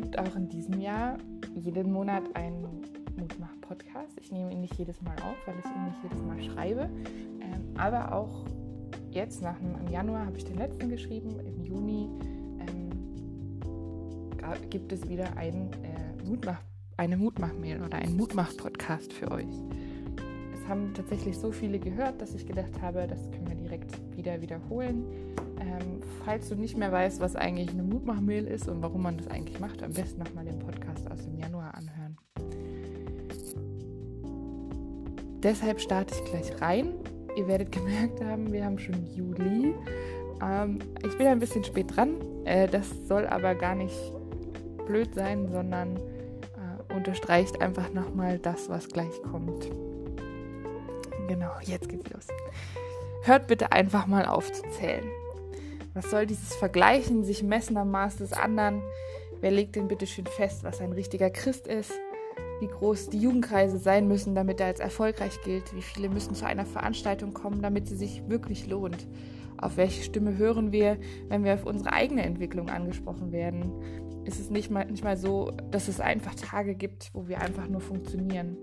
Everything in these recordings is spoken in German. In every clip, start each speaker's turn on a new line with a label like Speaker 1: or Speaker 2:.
Speaker 1: gibt auch in diesem Jahr jeden Monat einen Mutmach-Podcast. Ich nehme ihn nicht jedes Mal auf, weil ich ihn nicht jedes Mal schreibe. Ähm, aber auch jetzt, nach dem, im Januar habe ich den letzten geschrieben, im Juni ähm, gibt es wieder ein, äh, Mutmach, eine Mutmach-Mail oder einen Mutmach-Podcast für euch. Haben tatsächlich so viele gehört, dass ich gedacht habe, das können wir direkt wieder wiederholen. Ähm, falls du nicht mehr weißt, was eigentlich eine Mutmach-Mail ist und warum man das eigentlich macht, am besten nochmal den Podcast aus dem Januar anhören. Deshalb starte ich gleich rein. Ihr werdet gemerkt haben, wir haben schon Juli. Ähm, ich bin ein bisschen spät dran. Äh, das soll aber gar nicht blöd sein, sondern äh, unterstreicht einfach nochmal das, was gleich kommt. Genau, jetzt geht's los. Hört bitte einfach mal auf zu zählen. Was soll dieses Vergleichen, sich messen am Maß des anderen? Wer legt denn bitte schön fest, was ein richtiger Christ ist? Wie groß die Jugendkreise sein müssen, damit er als erfolgreich gilt? Wie viele müssen zu einer Veranstaltung kommen, damit sie sich wirklich lohnt? Auf welche Stimme hören wir, wenn wir auf unsere eigene Entwicklung angesprochen werden? Ist es nicht mal, nicht mal so, dass es einfach Tage gibt, wo wir einfach nur funktionieren?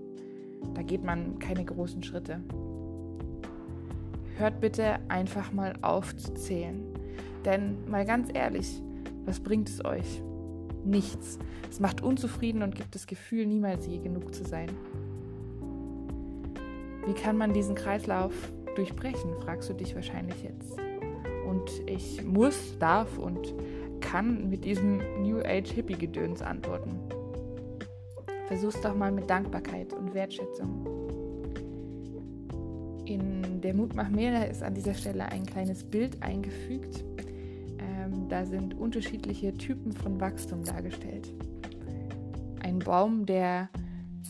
Speaker 1: Da geht man keine großen Schritte. Hört bitte einfach mal auf zu zählen. Denn mal ganz ehrlich, was bringt es euch? Nichts. Es macht unzufrieden und gibt das Gefühl, niemals je genug zu sein. Wie kann man diesen Kreislauf durchbrechen, fragst du dich wahrscheinlich jetzt. Und ich muss, darf und kann mit diesem New Age Hippie-Gedöns antworten. Versuch's doch mal mit Dankbarkeit und Wertschätzung. In der Mutmachmehre ist an dieser Stelle ein kleines Bild eingefügt. Ähm, da sind unterschiedliche Typen von Wachstum dargestellt. Ein Baum, der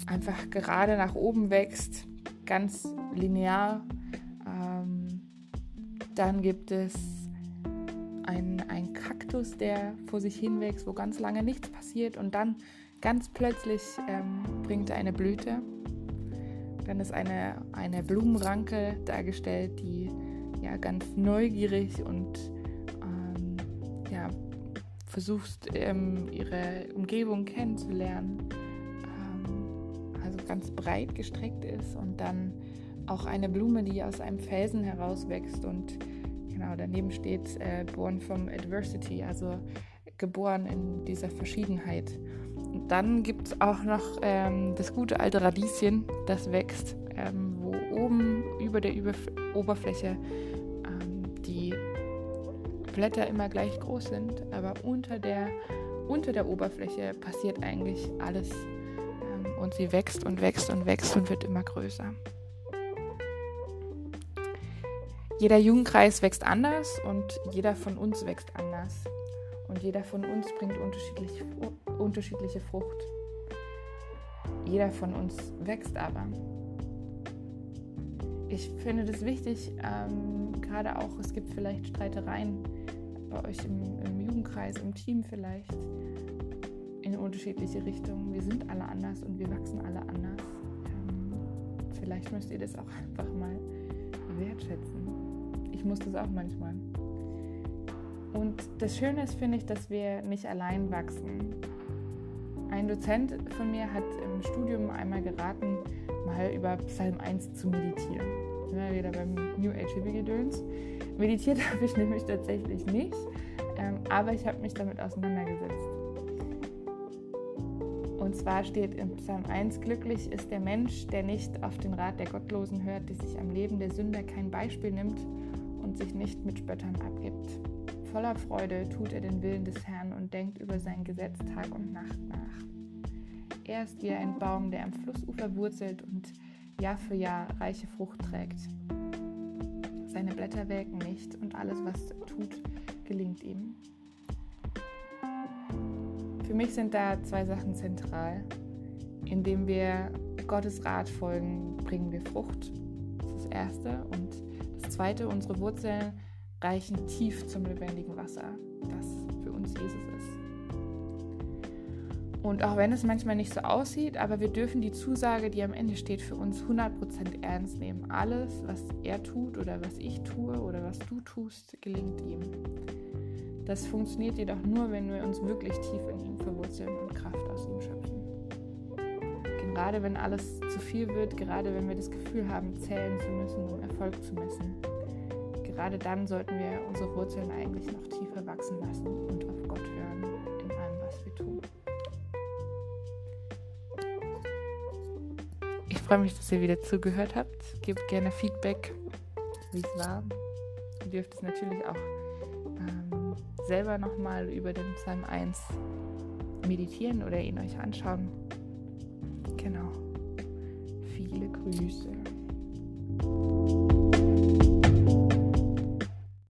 Speaker 1: einfach gerade nach oben wächst, ganz linear. Ähm, dann gibt es einen, einen Kaktus, der vor sich hinwächst, wo ganz lange nichts passiert und dann ganz plötzlich ähm, bringt eine Blüte dann ist eine, eine Blumenranke dargestellt, die ja ganz neugierig und ähm, ja, versucht, ähm, ihre Umgebung kennenzulernen. Ähm, also ganz breit gestreckt ist und dann auch eine Blume, die aus einem Felsen herauswächst und genau daneben steht äh, Born from Adversity, also geboren in dieser Verschiedenheit. Dann gibt es auch noch ähm, das gute alte Radieschen, das wächst, ähm, wo oben über der Überf Oberfläche ähm, die Blätter immer gleich groß sind, aber unter der, unter der Oberfläche passiert eigentlich alles. Ähm, und sie wächst und wächst und wächst und wird immer größer. Jeder Jugendkreis wächst anders und jeder von uns wächst anders. Und jeder von uns bringt unterschiedliche, unterschiedliche Frucht. Jeder von uns wächst aber. Ich finde das wichtig, ähm, gerade auch, es gibt vielleicht Streitereien bei euch im, im Jugendkreis, im Team vielleicht, in unterschiedliche Richtungen. Wir sind alle anders und wir wachsen alle anders. Ähm, vielleicht müsst ihr das auch einfach mal wertschätzen. Ich muss das auch manchmal. Und das Schöne ist, finde ich, dass wir nicht allein wachsen. Ein Dozent von mir hat im Studium einmal geraten, mal über Psalm 1 zu meditieren. Sind wieder beim New Age Hippie Gedöns. Meditiert habe ich nämlich tatsächlich nicht, ähm, aber ich habe mich damit auseinandergesetzt. Und zwar steht im Psalm 1, glücklich ist der Mensch, der nicht auf den Rat der Gottlosen hört, der sich am Leben der Sünder kein Beispiel nimmt und sich nicht mit Spöttern abgibt. Voller Freude tut er den Willen des Herrn und denkt über sein Gesetz Tag und Nacht nach. Er ist wie ein Baum, der am Flussufer wurzelt und Jahr für Jahr reiche Frucht trägt. Seine Blätter welken nicht und alles, was er tut, gelingt ihm. Für mich sind da zwei Sachen zentral. Indem wir Gottes Rat folgen, bringen wir Frucht. Das ist das Erste. Und das Zweite, unsere Wurzeln reichen tief zum lebendigen Wasser, das für uns Jesus ist. Und auch wenn es manchmal nicht so aussieht, aber wir dürfen die Zusage, die am Ende steht, für uns 100% ernst nehmen. Alles, was er tut oder was ich tue oder was du tust, gelingt ihm. Das funktioniert jedoch nur, wenn wir uns wirklich tief in ihm verwurzeln und Kraft aus ihm schöpfen. Gerade wenn alles zu viel wird, gerade wenn wir das Gefühl haben, zählen zu müssen, um Erfolg zu messen, gerade dann sollten wir unsere Wurzeln eigentlich noch tiefer wachsen lassen und auf Gott hören in allem, was wir tun. Ich freue mich, dass ihr wieder zugehört habt. Gebt gerne Feedback, wie es war. Ihr dürft es natürlich auch ähm, selber nochmal über den Psalm 1 meditieren oder ihn euch anschauen. Genau. Viele Grüße.